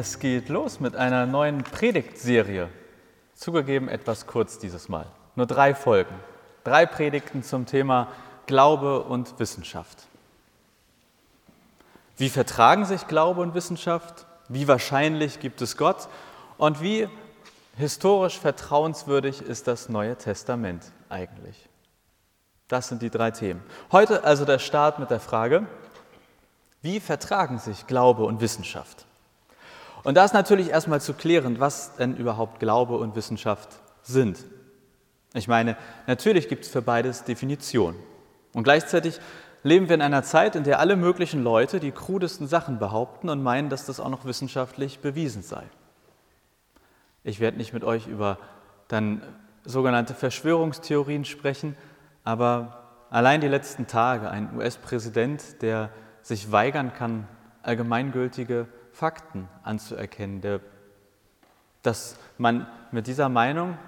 Es geht los mit einer neuen Predigtserie. Zugegeben etwas kurz dieses Mal. Nur drei Folgen. Drei Predigten zum Thema Glaube und Wissenschaft. Wie vertragen sich Glaube und Wissenschaft? Wie wahrscheinlich gibt es Gott? Und wie historisch vertrauenswürdig ist das Neue Testament eigentlich? Das sind die drei Themen. Heute also der Start mit der Frage, wie vertragen sich Glaube und Wissenschaft? Und da ist natürlich erstmal zu klären, was denn überhaupt Glaube und Wissenschaft sind. Ich meine, natürlich gibt es für beides Definitionen. Und gleichzeitig leben wir in einer Zeit, in der alle möglichen Leute die krudesten Sachen behaupten und meinen, dass das auch noch wissenschaftlich bewiesen sei. Ich werde nicht mit euch über dann sogenannte Verschwörungstheorien sprechen, aber allein die letzten Tage ein US-Präsident, der sich weigern kann, allgemeingültige Fakten anzuerkennen, der, dass man mit dieser Meinung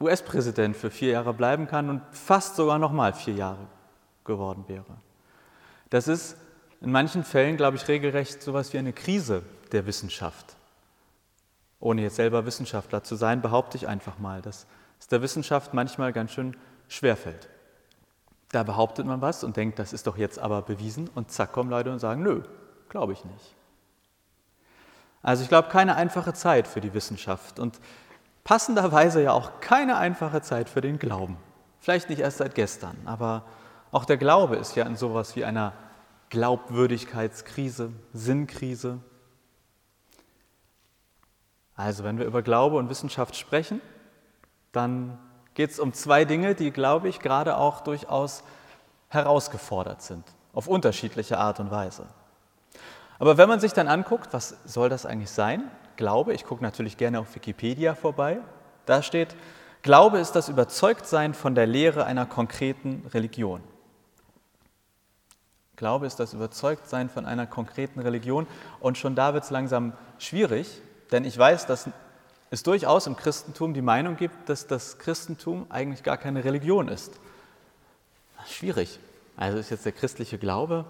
US-Präsident für vier Jahre bleiben kann und fast sogar nochmal vier Jahre geworden wäre. Das ist in manchen Fällen, glaube ich, regelrecht so etwas wie eine Krise der Wissenschaft. Ohne jetzt selber Wissenschaftler zu sein, behaupte ich einfach mal, dass es der Wissenschaft manchmal ganz schön schwerfällt. Da behauptet man was und denkt, das ist doch jetzt aber bewiesen und zack kommen Leute und sagen, nö, glaube ich nicht. Also ich glaube, keine einfache Zeit für die Wissenschaft und passenderweise ja auch keine einfache Zeit für den Glauben. Vielleicht nicht erst seit gestern, aber auch der Glaube ist ja in sowas wie einer Glaubwürdigkeitskrise, Sinnkrise. Also wenn wir über Glaube und Wissenschaft sprechen, dann geht es um zwei Dinge, die, glaube ich, gerade auch durchaus herausgefordert sind, auf unterschiedliche Art und Weise. Aber wenn man sich dann anguckt, was soll das eigentlich sein? Glaube, ich gucke natürlich gerne auf Wikipedia vorbei, da steht, Glaube ist das Überzeugtsein von der Lehre einer konkreten Religion. Glaube ist das Überzeugtsein von einer konkreten Religion und schon da wird es langsam schwierig, denn ich weiß, dass es durchaus im Christentum die Meinung gibt, dass das Christentum eigentlich gar keine Religion ist. Schwierig. Also ist jetzt der christliche Glaube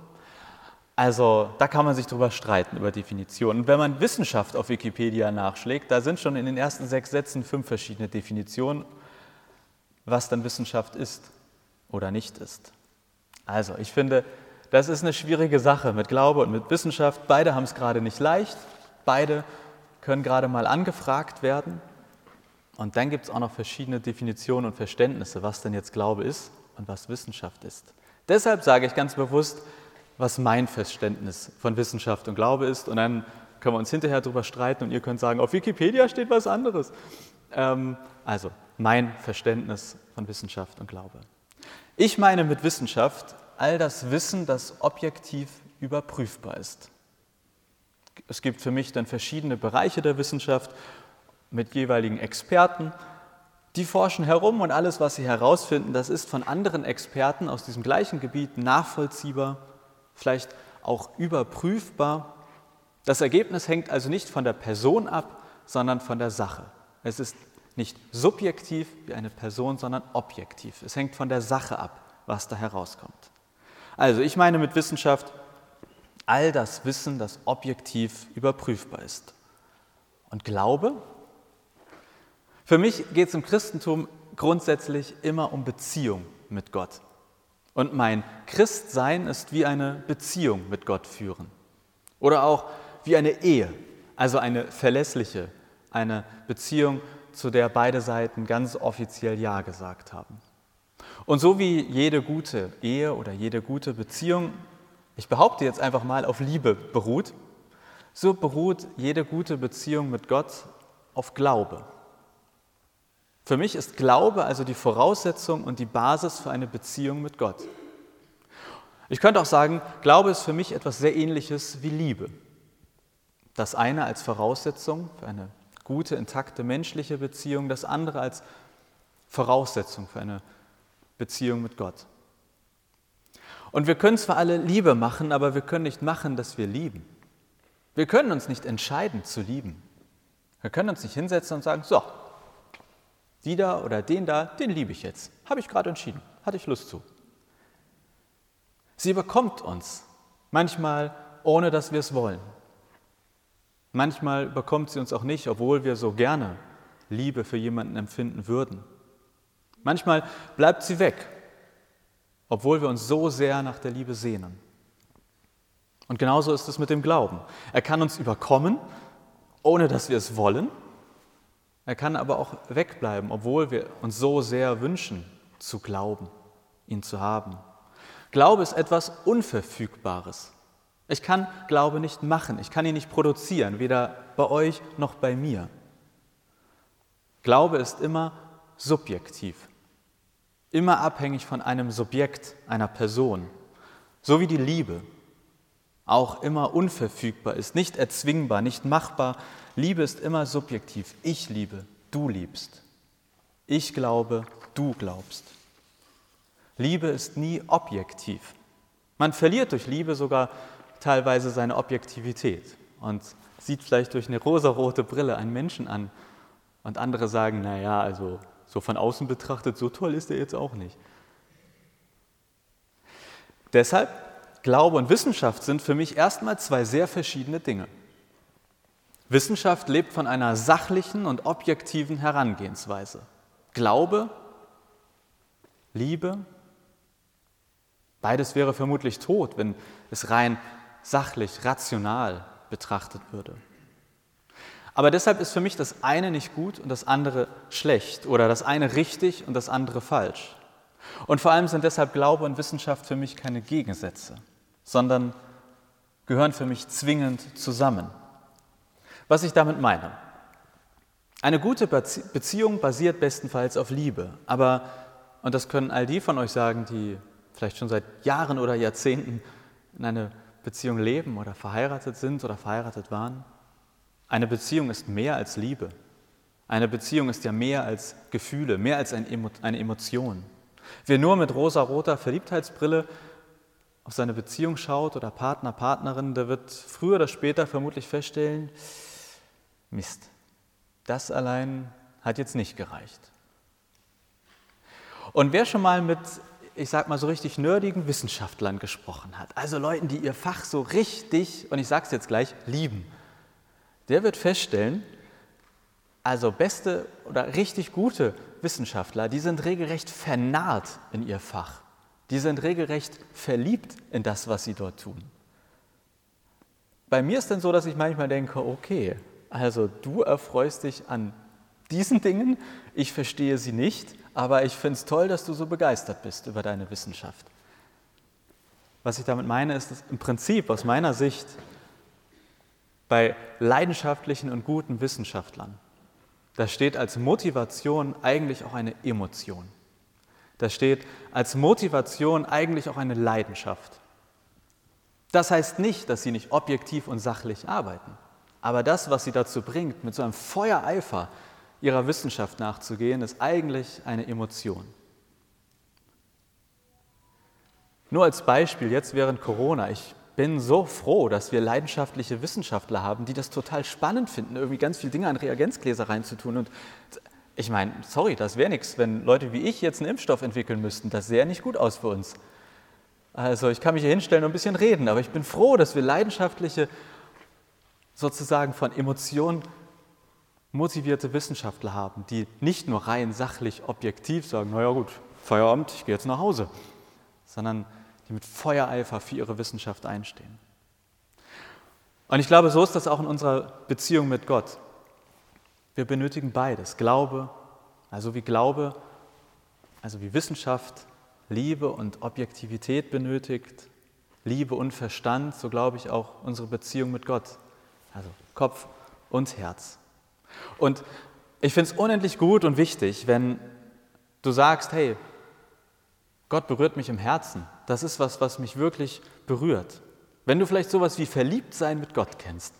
also da kann man sich drüber streiten, über Definitionen. Und wenn man Wissenschaft auf Wikipedia nachschlägt, da sind schon in den ersten sechs Sätzen fünf verschiedene Definitionen, was dann Wissenschaft ist oder nicht ist. Also ich finde, das ist eine schwierige Sache mit Glaube und mit Wissenschaft. Beide haben es gerade nicht leicht, beide können gerade mal angefragt werden. Und dann gibt es auch noch verschiedene Definitionen und Verständnisse, was denn jetzt Glaube ist und was Wissenschaft ist. Deshalb sage ich ganz bewusst, was mein Verständnis von Wissenschaft und Glaube ist. Und dann können wir uns hinterher darüber streiten und ihr könnt sagen, auf Wikipedia steht was anderes. Ähm, also mein Verständnis von Wissenschaft und Glaube. Ich meine mit Wissenschaft all das Wissen, das objektiv überprüfbar ist. Es gibt für mich dann verschiedene Bereiche der Wissenschaft mit jeweiligen Experten. Die forschen herum und alles, was sie herausfinden, das ist von anderen Experten aus diesem gleichen Gebiet nachvollziehbar vielleicht auch überprüfbar. Das Ergebnis hängt also nicht von der Person ab, sondern von der Sache. Es ist nicht subjektiv wie eine Person, sondern objektiv. Es hängt von der Sache ab, was da herauskommt. Also ich meine mit Wissenschaft all das Wissen, das objektiv überprüfbar ist. Und Glaube? Für mich geht es im Christentum grundsätzlich immer um Beziehung mit Gott. Und mein Christsein ist wie eine Beziehung mit Gott führen. Oder auch wie eine Ehe, also eine verlässliche, eine Beziehung, zu der beide Seiten ganz offiziell Ja gesagt haben. Und so wie jede gute Ehe oder jede gute Beziehung, ich behaupte jetzt einfach mal, auf Liebe beruht, so beruht jede gute Beziehung mit Gott auf Glaube. Für mich ist Glaube also die Voraussetzung und die Basis für eine Beziehung mit Gott. Ich könnte auch sagen, Glaube ist für mich etwas sehr Ähnliches wie Liebe. Das eine als Voraussetzung für eine gute, intakte menschliche Beziehung, das andere als Voraussetzung für eine Beziehung mit Gott. Und wir können zwar alle Liebe machen, aber wir können nicht machen, dass wir lieben. Wir können uns nicht entscheiden zu lieben. Wir können uns nicht hinsetzen und sagen, so, die da oder den da, den liebe ich jetzt. Habe ich gerade entschieden. Hatte ich Lust zu. Sie überkommt uns, manchmal ohne dass wir es wollen. Manchmal überkommt sie uns auch nicht, obwohl wir so gerne Liebe für jemanden empfinden würden. Manchmal bleibt sie weg, obwohl wir uns so sehr nach der Liebe sehnen. Und genauso ist es mit dem Glauben. Er kann uns überkommen, ohne dass wir es wollen. Er kann aber auch wegbleiben, obwohl wir uns so sehr wünschen, zu glauben, ihn zu haben. Glaube ist etwas Unverfügbares. Ich kann Glaube nicht machen, ich kann ihn nicht produzieren, weder bei euch noch bei mir. Glaube ist immer subjektiv, immer abhängig von einem Subjekt, einer Person, so wie die Liebe auch immer unverfügbar ist, nicht erzwingbar, nicht machbar. Liebe ist immer subjektiv. Ich liebe, du liebst. Ich glaube, du glaubst. Liebe ist nie objektiv. Man verliert durch Liebe sogar teilweise seine Objektivität und sieht vielleicht durch eine rosarote Brille einen Menschen an und andere sagen, naja, also so von außen betrachtet, so toll ist er jetzt auch nicht. Deshalb Glaube und Wissenschaft sind für mich erstmal zwei sehr verschiedene Dinge. Wissenschaft lebt von einer sachlichen und objektiven Herangehensweise. Glaube, Liebe, beides wäre vermutlich tot, wenn es rein sachlich, rational betrachtet würde. Aber deshalb ist für mich das eine nicht gut und das andere schlecht oder das eine richtig und das andere falsch. Und vor allem sind deshalb Glaube und Wissenschaft für mich keine Gegensätze sondern gehören für mich zwingend zusammen. Was ich damit meine. Eine gute Beziehung basiert bestenfalls auf Liebe, aber, und das können all die von euch sagen, die vielleicht schon seit Jahren oder Jahrzehnten in einer Beziehung leben oder verheiratet sind oder verheiratet waren, eine Beziehung ist mehr als Liebe. Eine Beziehung ist ja mehr als Gefühle, mehr als eine Emotion. Wer nur mit rosa-roter Verliebtheitsbrille auf seine Beziehung schaut oder Partner, Partnerin, der wird früher oder später vermutlich feststellen, Mist, das allein hat jetzt nicht gereicht. Und wer schon mal mit, ich sag mal so richtig nerdigen Wissenschaftlern gesprochen hat, also Leuten, die ihr Fach so richtig, und ich sag's jetzt gleich, lieben, der wird feststellen, also beste oder richtig gute Wissenschaftler, die sind regelrecht vernarrt in ihr Fach. Die sind regelrecht verliebt in das, was sie dort tun. Bei mir ist dann so, dass ich manchmal denke, okay, also du erfreust dich an diesen Dingen, ich verstehe sie nicht, aber ich finde es toll, dass du so begeistert bist über deine Wissenschaft. Was ich damit meine, ist, dass im Prinzip aus meiner Sicht bei leidenschaftlichen und guten Wissenschaftlern, da steht als Motivation eigentlich auch eine Emotion. Da steht als Motivation eigentlich auch eine Leidenschaft. Das heißt nicht, dass sie nicht objektiv und sachlich arbeiten, aber das, was sie dazu bringt, mit so einem Feuereifer ihrer Wissenschaft nachzugehen, ist eigentlich eine Emotion. Nur als Beispiel, jetzt während Corona, ich bin so froh, dass wir leidenschaftliche Wissenschaftler haben, die das total spannend finden, irgendwie ganz viele Dinge an Reagenzgläser reinzutun und ich meine, sorry, das wäre nichts, wenn Leute wie ich jetzt einen Impfstoff entwickeln müssten. Das sähe nicht gut aus für uns. Also ich kann mich hier hinstellen und ein bisschen reden, aber ich bin froh, dass wir leidenschaftliche, sozusagen von Emotionen motivierte Wissenschaftler haben, die nicht nur rein sachlich objektiv sagen, naja gut, Feierabend, ich gehe jetzt nach Hause, sondern die mit Feuereifer für ihre Wissenschaft einstehen. Und ich glaube, so ist das auch in unserer Beziehung mit Gott. Wir benötigen beides. Glaube, also wie Glaube, also wie Wissenschaft Liebe und Objektivität benötigt, Liebe und Verstand, so glaube ich auch unsere Beziehung mit Gott, also Kopf und Herz. Und ich finde es unendlich gut und wichtig, wenn du sagst, hey, Gott berührt mich im Herzen. Das ist was, was mich wirklich berührt. Wenn du vielleicht sowas wie Verliebtsein mit Gott kennst,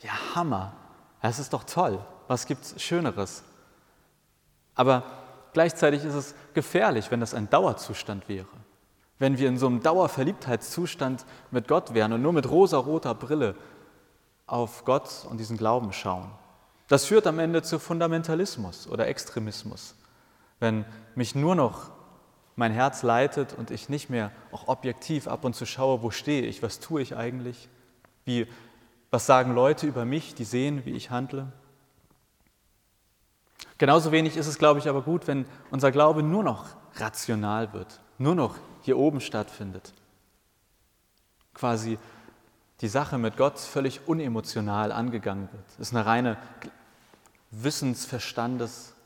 ja, Hammer. Das ist doch toll. Was gibt es Schöneres? Aber gleichzeitig ist es gefährlich, wenn das ein Dauerzustand wäre. Wenn wir in so einem Dauerverliebtheitszustand mit Gott wären und nur mit rosa-roter Brille auf Gott und diesen Glauben schauen. Das führt am Ende zu Fundamentalismus oder Extremismus. Wenn mich nur noch mein Herz leitet und ich nicht mehr auch objektiv ab und zu schaue, wo stehe ich, was tue ich eigentlich, wie Was sagen Leute über mich, die sehen, wie ich handle? Genauso wenig ist es, glaube ich, aber gut, wenn unser Glaube nur noch rational wird, nur noch hier oben stattfindet. Quasi die Sache mit Gott völlig unemotional angegangen wird. Es ist eine reine Wissensverstandes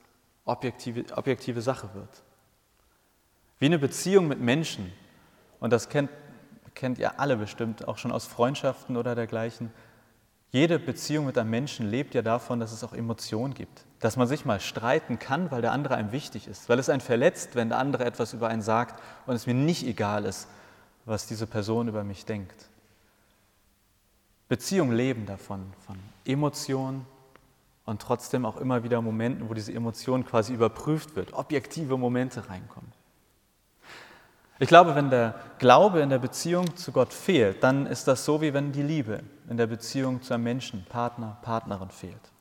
objektive, objektive Sache wird. Wie eine Beziehung mit Menschen, und das kennt, kennt ihr alle bestimmt, auch schon aus Freundschaften oder dergleichen. Jede Beziehung mit einem Menschen lebt ja davon, dass es auch Emotionen gibt. Dass man sich mal streiten kann, weil der andere einem wichtig ist. Weil es einen verletzt, wenn der andere etwas über einen sagt und es mir nicht egal ist, was diese Person über mich denkt. Beziehungen leben davon, von Emotionen und trotzdem auch immer wieder Momenten, wo diese Emotion quasi überprüft wird, objektive Momente reinkommen. Ich glaube, wenn der Glaube in der Beziehung zu Gott fehlt, dann ist das so, wie wenn die Liebe in der Beziehung zu einem Menschen, Partner, Partnerin fehlt.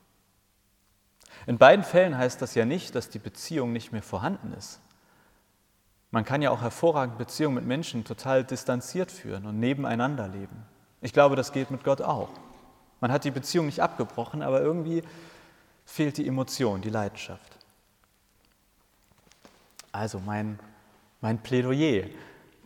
In beiden Fällen heißt das ja nicht, dass die Beziehung nicht mehr vorhanden ist. Man kann ja auch hervorragend Beziehungen mit Menschen total distanziert führen und nebeneinander leben. Ich glaube, das geht mit Gott auch. Man hat die Beziehung nicht abgebrochen, aber irgendwie fehlt die Emotion, die Leidenschaft. Also mein mein Plädoyer.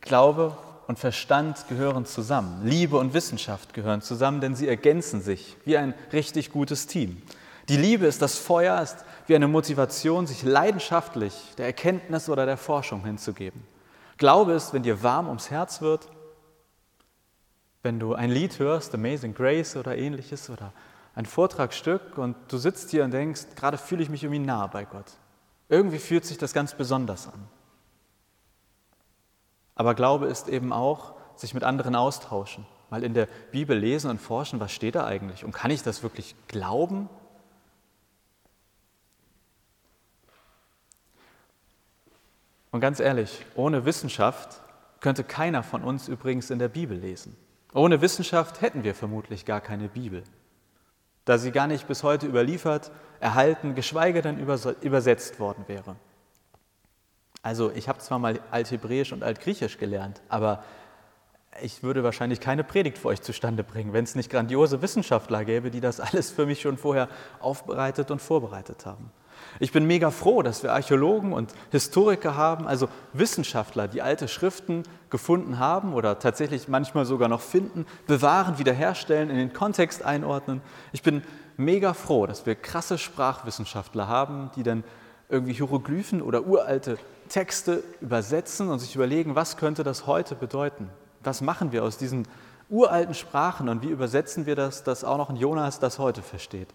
Glaube und Verstand gehören zusammen. Liebe und Wissenschaft gehören zusammen, denn sie ergänzen sich wie ein richtig gutes Team. Die Liebe ist das Feuer, ist wie eine Motivation, sich leidenschaftlich der Erkenntnis oder der Forschung hinzugeben. Glaube ist, wenn dir warm ums Herz wird, wenn du ein Lied hörst, Amazing Grace oder ähnliches, oder ein Vortragsstück und du sitzt hier und denkst, gerade fühle ich mich irgendwie nah bei Gott. Irgendwie fühlt sich das ganz besonders an. Aber Glaube ist eben auch, sich mit anderen austauschen, mal in der Bibel lesen und forschen, was steht da eigentlich und kann ich das wirklich glauben? Und ganz ehrlich, ohne Wissenschaft könnte keiner von uns übrigens in der Bibel lesen. Ohne Wissenschaft hätten wir vermutlich gar keine Bibel, da sie gar nicht bis heute überliefert, erhalten, geschweige denn übersetzt worden wäre. Also ich habe zwar mal Althebräisch und Altgriechisch gelernt, aber ich würde wahrscheinlich keine Predigt für euch zustande bringen, wenn es nicht grandiose Wissenschaftler gäbe, die das alles für mich schon vorher aufbereitet und vorbereitet haben. Ich bin mega froh, dass wir Archäologen und Historiker haben, also Wissenschaftler, die alte Schriften gefunden haben oder tatsächlich manchmal sogar noch finden, bewahren, wiederherstellen, in den Kontext einordnen. Ich bin mega froh, dass wir krasse Sprachwissenschaftler haben, die dann irgendwie Hieroglyphen oder uralte Texte übersetzen und sich überlegen, was könnte das heute bedeuten? Was machen wir aus diesen uralten Sprachen und wie übersetzen wir das, dass auch noch ein Jonas das heute versteht?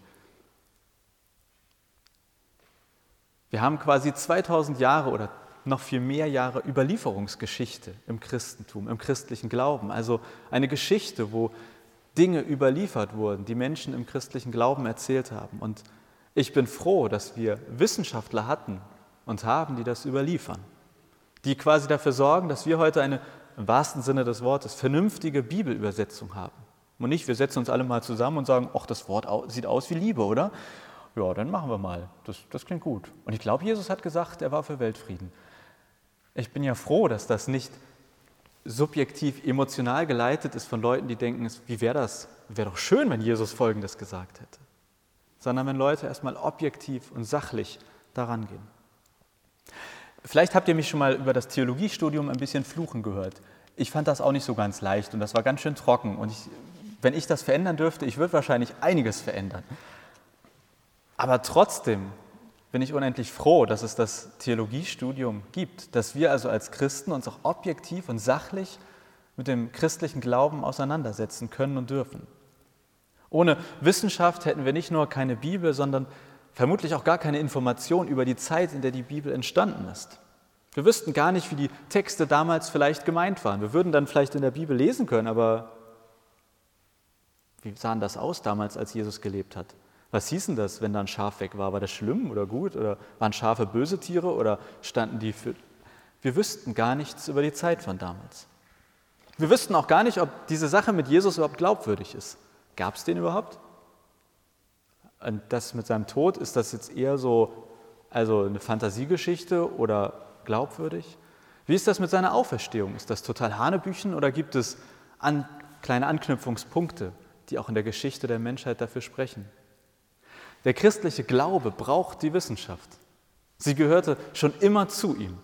Wir haben quasi 2000 Jahre oder noch viel mehr Jahre Überlieferungsgeschichte im Christentum, im christlichen Glauben. Also eine Geschichte, wo Dinge überliefert wurden, die Menschen im christlichen Glauben erzählt haben. Und ich bin froh, dass wir Wissenschaftler hatten, und haben, die das überliefern, die quasi dafür sorgen, dass wir heute eine im wahrsten Sinne des Wortes vernünftige Bibelübersetzung haben. Und nicht, wir setzen uns alle mal zusammen und sagen, ach, das Wort sieht aus wie Liebe, oder? Ja, dann machen wir mal. Das, das klingt gut. Und ich glaube, Jesus hat gesagt, er war für Weltfrieden. Ich bin ja froh, dass das nicht subjektiv emotional geleitet ist von Leuten, die denken, wie wäre das? Wäre doch schön, wenn Jesus Folgendes gesagt hätte. Sondern wenn Leute erstmal objektiv und sachlich daran gehen. Vielleicht habt ihr mich schon mal über das Theologiestudium ein bisschen fluchen gehört. Ich fand das auch nicht so ganz leicht und das war ganz schön trocken. Und ich, wenn ich das verändern dürfte, ich würde wahrscheinlich einiges verändern. Aber trotzdem bin ich unendlich froh, dass es das Theologiestudium gibt, dass wir also als Christen uns auch objektiv und sachlich mit dem christlichen Glauben auseinandersetzen können und dürfen. Ohne Wissenschaft hätten wir nicht nur keine Bibel, sondern vermutlich auch gar keine Information über die Zeit, in der die Bibel entstanden ist. Wir wüssten gar nicht, wie die Texte damals vielleicht gemeint waren. Wir würden dann vielleicht in der Bibel lesen können, aber wie sahen das aus damals, als Jesus gelebt hat? Was hieß denn das, wenn da ein Schaf weg war? War das schlimm oder gut? Oder waren Schafe böse Tiere oder standen die für. Wir wüssten gar nichts über die Zeit von damals. Wir wüssten auch gar nicht, ob diese Sache mit Jesus überhaupt glaubwürdig ist. Gab es den überhaupt? Und das mit seinem Tod, ist das jetzt eher so also eine Fantasiegeschichte oder glaubwürdig? Wie ist das mit seiner Auferstehung? Ist das total Hanebüchen oder gibt es an, kleine Anknüpfungspunkte, die auch in der Geschichte der Menschheit dafür sprechen. Der christliche Glaube braucht die Wissenschaft. Sie gehörte schon immer zu ihm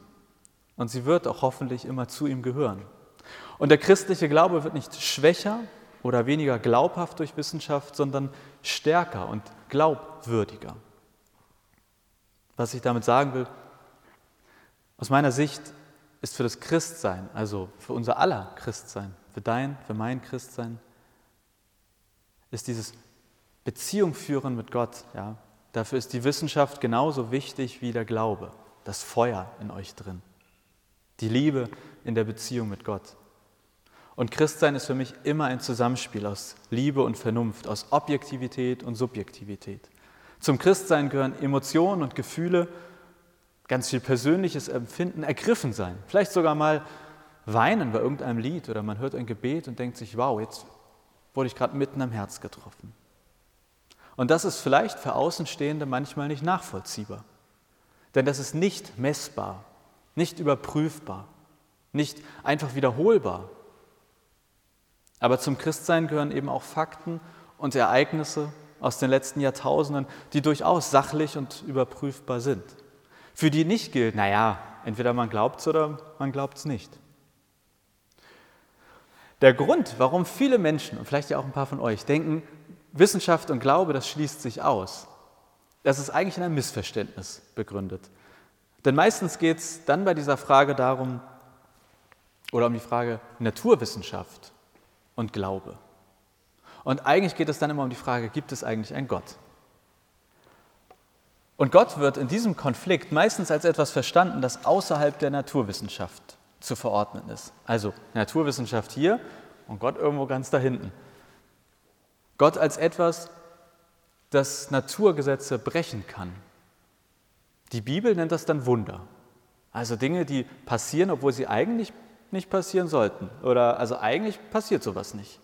und sie wird auch hoffentlich immer zu ihm gehören. Und der christliche Glaube wird nicht schwächer oder weniger glaubhaft durch Wissenschaft, sondern stärker und glaubwürdiger. Was ich damit sagen will, aus meiner Sicht ist für das Christsein, also für unser aller Christsein, für dein, für mein Christsein, ist dieses Beziehung führen mit Gott. Ja, dafür ist die Wissenschaft genauso wichtig wie der Glaube, das Feuer in euch drin, die Liebe in der Beziehung mit Gott. Und Christsein ist für mich immer ein Zusammenspiel aus Liebe und Vernunft, aus Objektivität und Subjektivität. Zum Christsein gehören Emotionen und Gefühle, ganz viel persönliches Empfinden, ergriffen sein. Vielleicht sogar mal weinen bei irgendeinem Lied oder man hört ein Gebet und denkt sich, wow, jetzt wurde ich gerade mitten am Herz getroffen. Und das ist vielleicht für Außenstehende manchmal nicht nachvollziehbar. Denn das ist nicht messbar, nicht überprüfbar, nicht einfach wiederholbar. Aber zum Christsein gehören eben auch Fakten und Ereignisse aus den letzten Jahrtausenden, die durchaus sachlich und überprüfbar sind. Für die nicht gilt, naja, entweder man glaubt es oder man glaubt es nicht. Der Grund, warum viele Menschen, und vielleicht ja auch ein paar von euch, denken, Wissenschaft und Glaube, das schließt sich aus, das ist eigentlich in einem Missverständnis begründet. Denn meistens geht es dann bei dieser Frage darum, oder um die Frage Naturwissenschaft und Glaube. Und eigentlich geht es dann immer um die Frage, gibt es eigentlich einen Gott? Und Gott wird in diesem Konflikt meistens als etwas verstanden, das außerhalb der Naturwissenschaft zu verordnen ist. Also Naturwissenschaft hier und Gott irgendwo ganz da hinten. Gott als etwas, das Naturgesetze brechen kann. Die Bibel nennt das dann Wunder. Also Dinge, die passieren, obwohl sie eigentlich nicht passieren sollten. Oder also eigentlich passiert sowas nicht.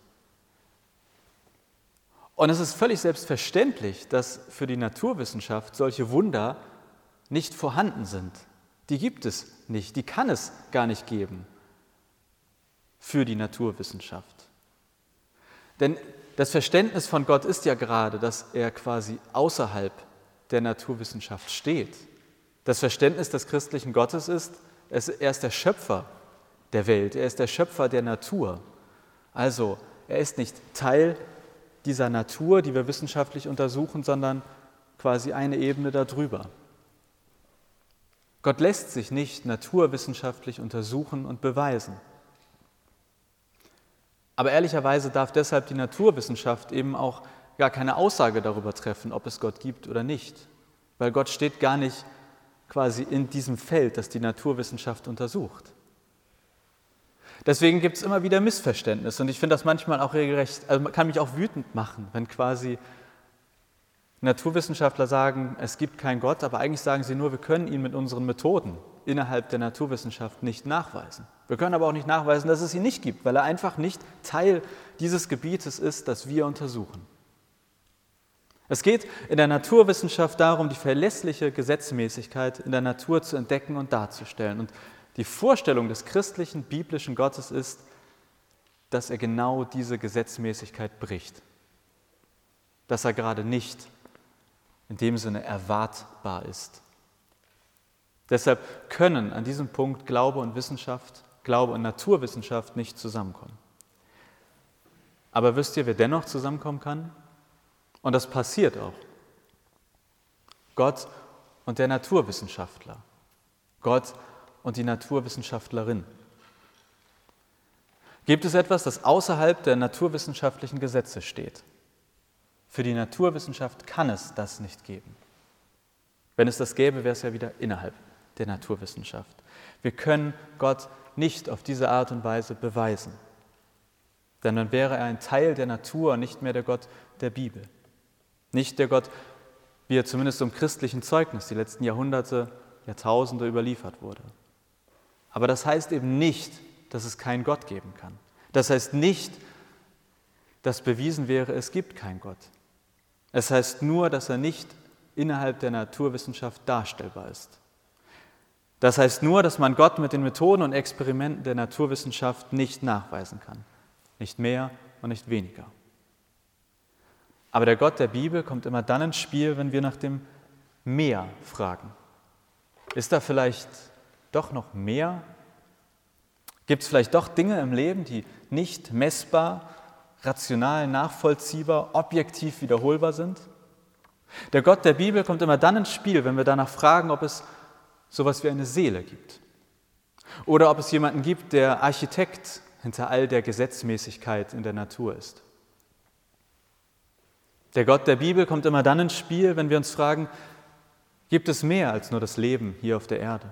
Und es ist völlig selbstverständlich, dass für die Naturwissenschaft solche Wunder nicht vorhanden sind. Die gibt es nicht, die kann es gar nicht geben für die Naturwissenschaft. Denn das Verständnis von Gott ist ja gerade, dass er quasi außerhalb der Naturwissenschaft steht. Das Verständnis des christlichen Gottes ist, er ist der Schöpfer der Welt, er ist der Schöpfer der Natur. Also, er ist nicht Teil dieser Natur, die wir wissenschaftlich untersuchen, sondern quasi eine Ebene darüber. Gott lässt sich nicht naturwissenschaftlich untersuchen und beweisen. Aber ehrlicherweise darf deshalb die Naturwissenschaft eben auch gar keine Aussage darüber treffen, ob es Gott gibt oder nicht. Weil Gott steht gar nicht quasi in diesem Feld, das die Naturwissenschaft untersucht. Deswegen gibt es immer wieder Missverständnisse und ich finde das manchmal auch regelrecht, also kann mich auch wütend machen, wenn quasi Naturwissenschaftler sagen, es gibt keinen Gott, aber eigentlich sagen sie nur, wir können ihn mit unseren Methoden innerhalb der Naturwissenschaft nicht nachweisen. Wir können aber auch nicht nachweisen, dass es ihn nicht gibt, weil er einfach nicht Teil dieses Gebietes ist, das wir untersuchen. Es geht in der Naturwissenschaft darum, die verlässliche Gesetzmäßigkeit in der Natur zu entdecken und darzustellen. Und die Vorstellung des christlichen, biblischen Gottes ist, dass er genau diese Gesetzmäßigkeit bricht. Dass er gerade nicht in dem Sinne erwartbar ist. Deshalb können an diesem Punkt Glaube und Wissenschaft, Glaube und Naturwissenschaft nicht zusammenkommen. Aber wisst ihr, wer dennoch zusammenkommen kann? Und das passiert auch. Gott und der Naturwissenschaftler. Gott und die Naturwissenschaftlerin. Gibt es etwas, das außerhalb der naturwissenschaftlichen Gesetze steht? Für die Naturwissenschaft kann es das nicht geben. Wenn es das gäbe, wäre es ja wieder innerhalb der Naturwissenschaft. Wir können Gott nicht auf diese Art und Weise beweisen. Denn dann wäre er ein Teil der Natur, nicht mehr der Gott der Bibel. Nicht der Gott, wie er zumindest im christlichen Zeugnis die letzten Jahrhunderte, Jahrtausende überliefert wurde. Aber das heißt eben nicht, dass es keinen Gott geben kann. Das heißt nicht, dass bewiesen wäre, es gibt keinen Gott. Es heißt nur, dass er nicht innerhalb der Naturwissenschaft darstellbar ist. Das heißt nur, dass man Gott mit den Methoden und Experimenten der Naturwissenschaft nicht nachweisen kann. Nicht mehr und nicht weniger. Aber der Gott der Bibel kommt immer dann ins Spiel, wenn wir nach dem Mehr fragen. Ist da vielleicht doch noch mehr? Gibt es vielleicht doch Dinge im Leben, die nicht messbar, rational nachvollziehbar, objektiv wiederholbar sind? Der Gott der Bibel kommt immer dann ins Spiel, wenn wir danach fragen, ob es sowas wie eine Seele gibt. Oder ob es jemanden gibt, der Architekt hinter all der Gesetzmäßigkeit in der Natur ist. Der Gott der Bibel kommt immer dann ins Spiel, wenn wir uns fragen, gibt es mehr als nur das Leben hier auf der Erde?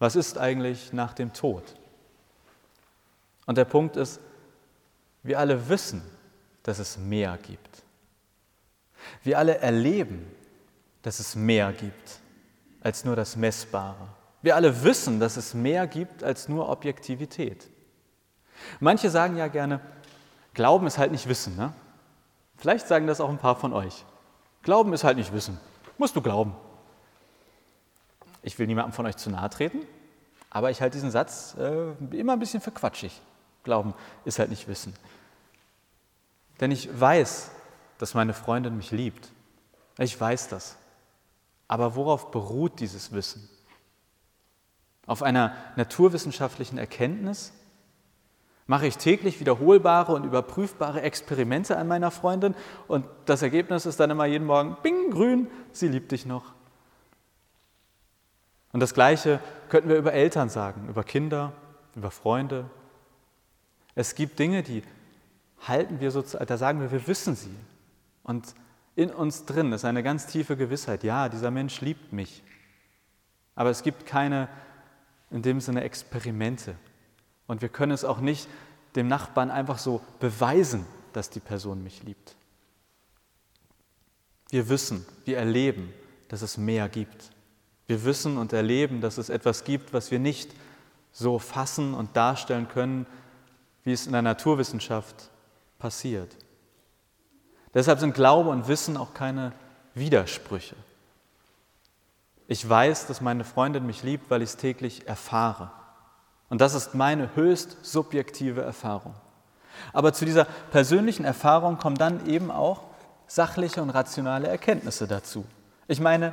Was ist eigentlich nach dem Tod? Und der Punkt ist, wir alle wissen, dass es mehr gibt. Wir alle erleben, dass es mehr gibt als nur das Messbare. Wir alle wissen, dass es mehr gibt als nur Objektivität. Manche sagen ja gerne, Glauben ist halt nicht Wissen. Ne? Vielleicht sagen das auch ein paar von euch. Glauben ist halt nicht Wissen. Musst du glauben. Ich will niemandem von euch zu nahe treten, aber ich halte diesen Satz äh, immer ein bisschen für quatschig. Glauben ist halt nicht Wissen. Denn ich weiß, dass meine Freundin mich liebt. Ich weiß das. Aber worauf beruht dieses Wissen? Auf einer naturwissenschaftlichen Erkenntnis? Mache ich täglich wiederholbare und überprüfbare Experimente an meiner Freundin und das Ergebnis ist dann immer jeden Morgen, bing, grün, sie liebt dich noch. Und das Gleiche könnten wir über Eltern sagen, über Kinder, über Freunde. Es gibt Dinge, die halten wir so, da sagen wir, wir wissen sie. Und in uns drin ist eine ganz tiefe Gewissheit, ja, dieser Mensch liebt mich. Aber es gibt keine, in dem Sinne, Experimente. Und wir können es auch nicht dem Nachbarn einfach so beweisen, dass die Person mich liebt. Wir wissen, wir erleben, dass es mehr gibt. Wir wissen und erleben, dass es etwas gibt, was wir nicht so fassen und darstellen können, wie es in der Naturwissenschaft passiert. Deshalb sind Glaube und Wissen auch keine Widersprüche. Ich weiß, dass meine Freundin mich liebt, weil ich es täglich erfahre. Und das ist meine höchst subjektive Erfahrung. Aber zu dieser persönlichen Erfahrung kommen dann eben auch sachliche und rationale Erkenntnisse dazu. Ich meine,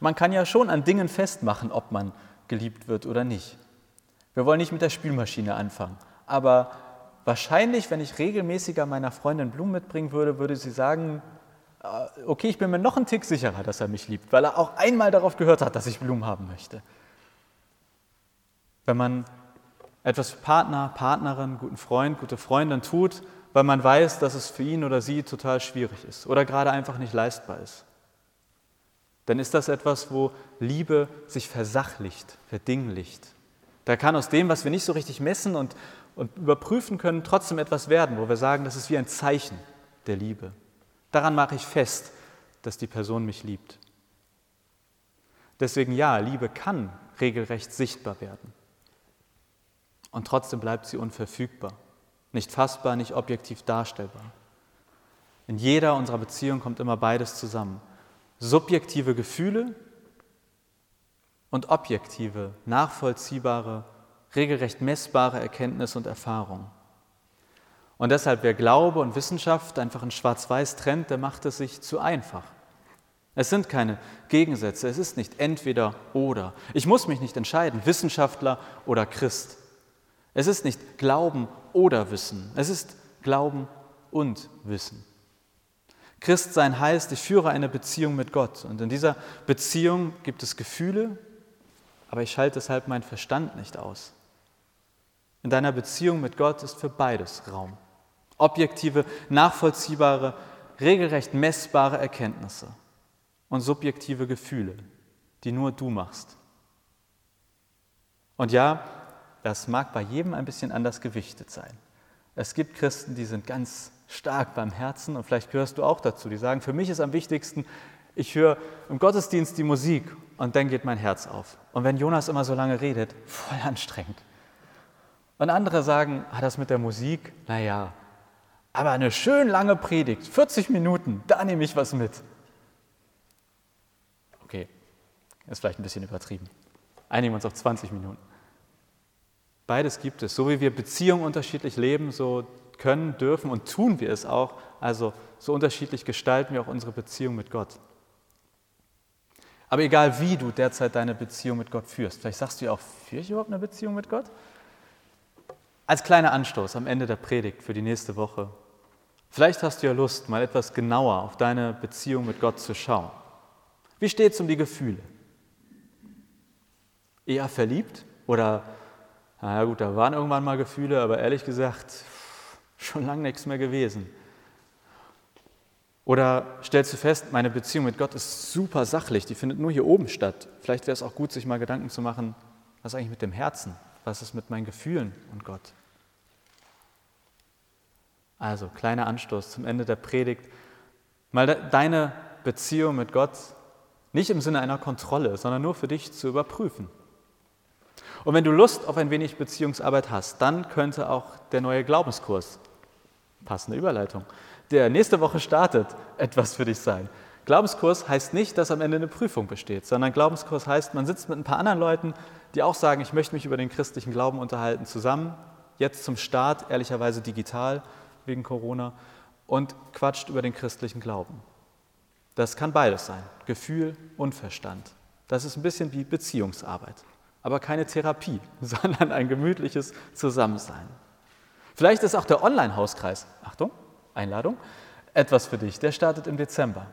man kann ja schon an Dingen festmachen, ob man geliebt wird oder nicht. Wir wollen nicht mit der Spülmaschine anfangen, aber wahrscheinlich, wenn ich regelmäßiger meiner Freundin Blumen mitbringen würde, würde sie sagen, äh, okay, ich bin mir noch einen Tick sicherer, dass er mich liebt, weil er auch einmal darauf gehört hat, dass ich Blumen haben möchte. Wenn man etwas für Partner, Partnerin, guten Freund, gute Freundin tut, weil man weiß, dass es für ihn oder sie total schwierig ist oder gerade einfach nicht leistbar ist, dann ist das etwas, wo Liebe sich versachlicht, verdinglicht. Da kann aus dem, was wir nicht so richtig messen und und überprüfen können, trotzdem etwas werden, wo wir sagen, das ist wie ein Zeichen der Liebe. Daran mache ich fest, dass die Person mich liebt. Deswegen ja, Liebe kann regelrecht sichtbar werden. Und trotzdem bleibt sie unverfügbar, nicht fassbar, nicht objektiv darstellbar. In jeder unserer Beziehungen kommt immer beides zusammen. Subjektive Gefühle und objektive, nachvollziehbare regelrecht messbare Erkenntnis und Erfahrung. Und deshalb, wer Glaube und Wissenschaft einfach in Schwarz-Weiß trennt, der macht es sich zu einfach. Es sind keine Gegensätze, es ist nicht entweder oder. Ich muss mich nicht entscheiden, Wissenschaftler oder Christ. Es ist nicht Glauben oder Wissen, es ist Glauben und Wissen. Christsein heißt, ich führe eine Beziehung mit Gott und in dieser Beziehung gibt es Gefühle, aber ich schalte deshalb meinen Verstand nicht aus. In deiner Beziehung mit Gott ist für beides Raum. Objektive, nachvollziehbare, regelrecht messbare Erkenntnisse und subjektive Gefühle, die nur du machst. Und ja, das mag bei jedem ein bisschen anders gewichtet sein. Es gibt Christen, die sind ganz stark beim Herzen und vielleicht gehörst du auch dazu, die sagen, für mich ist am wichtigsten, ich höre im Gottesdienst die Musik und dann geht mein Herz auf. Und wenn Jonas immer so lange redet, voll anstrengend. Und andere sagen, ah, das mit der Musik, naja, aber eine schön lange Predigt, 40 Minuten, da nehme ich was mit. Okay, ist vielleicht ein bisschen übertrieben. Einigen wir uns auf 20 Minuten. Beides gibt es. So wie wir Beziehungen unterschiedlich leben, so können, dürfen und tun wir es auch, Also so unterschiedlich gestalten wir auch unsere Beziehung mit Gott. Aber egal wie du derzeit deine Beziehung mit Gott führst, vielleicht sagst du ja auch, führe ich überhaupt eine Beziehung mit Gott? Als kleiner Anstoß am Ende der Predigt für die nächste Woche. Vielleicht hast du ja Lust, mal etwas genauer auf deine Beziehung mit Gott zu schauen. Wie steht es um die Gefühle? Eher verliebt? Oder, naja gut, da waren irgendwann mal Gefühle, aber ehrlich gesagt, schon lange nichts mehr gewesen. Oder stellst du fest, meine Beziehung mit Gott ist super sachlich, die findet nur hier oben statt. Vielleicht wäre es auch gut, sich mal Gedanken zu machen, was ist eigentlich mit dem Herzen? Was ist mit meinen Gefühlen und Gott? Also, kleiner Anstoß zum Ende der Predigt. Mal deine Beziehung mit Gott nicht im Sinne einer Kontrolle, sondern nur für dich zu überprüfen. Und wenn du Lust auf ein wenig Beziehungsarbeit hast, dann könnte auch der neue Glaubenskurs, passende Überleitung, der nächste Woche startet, etwas für dich sein. Glaubenskurs heißt nicht, dass am Ende eine Prüfung besteht, sondern Glaubenskurs heißt, man sitzt mit ein paar anderen Leuten, die auch sagen, ich möchte mich über den christlichen Glauben unterhalten, zusammen, jetzt zum Start, ehrlicherweise digital wegen Corona, und quatscht über den christlichen Glauben. Das kann beides sein, Gefühl und Verstand. Das ist ein bisschen wie Beziehungsarbeit, aber keine Therapie, sondern ein gemütliches Zusammensein. Vielleicht ist auch der Online-Hauskreis, Achtung, Einladung, etwas für dich. Der startet im Dezember.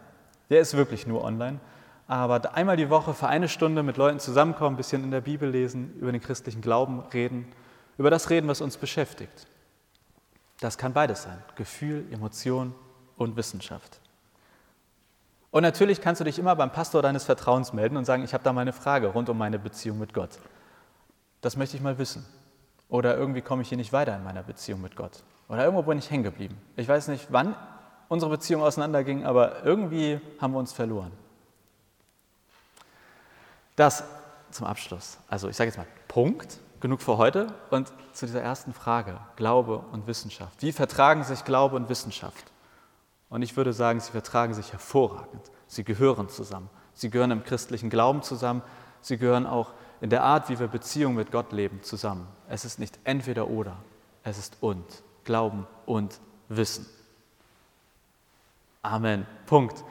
Der ist wirklich nur online, aber einmal die Woche für eine Stunde mit Leuten zusammenkommen, ein bisschen in der Bibel lesen, über den christlichen Glauben reden, über das reden, was uns beschäftigt. Das kann beides sein, Gefühl, Emotion und Wissenschaft. Und natürlich kannst du dich immer beim Pastor deines Vertrauens melden und sagen, ich habe da mal eine Frage rund um meine Beziehung mit Gott. Das möchte ich mal wissen. Oder irgendwie komme ich hier nicht weiter in meiner Beziehung mit Gott. Oder irgendwo bin ich hängen geblieben. Ich weiß nicht, wann unsere Beziehung auseinanderging, aber irgendwie haben wir uns verloren. Das zum Abschluss. Also ich sage jetzt mal Punkt, genug für heute. Und zu dieser ersten Frage, Glaube und Wissenschaft. Wie vertragen sich Glaube und Wissenschaft? Und ich würde sagen, sie vertragen sich hervorragend. Sie gehören zusammen. Sie gehören im christlichen Glauben zusammen. Sie gehören auch in der Art, wie wir Beziehung mit Gott leben, zusammen. Es ist nicht entweder oder, es ist und. Glauben und Wissen. Amen. Punkt.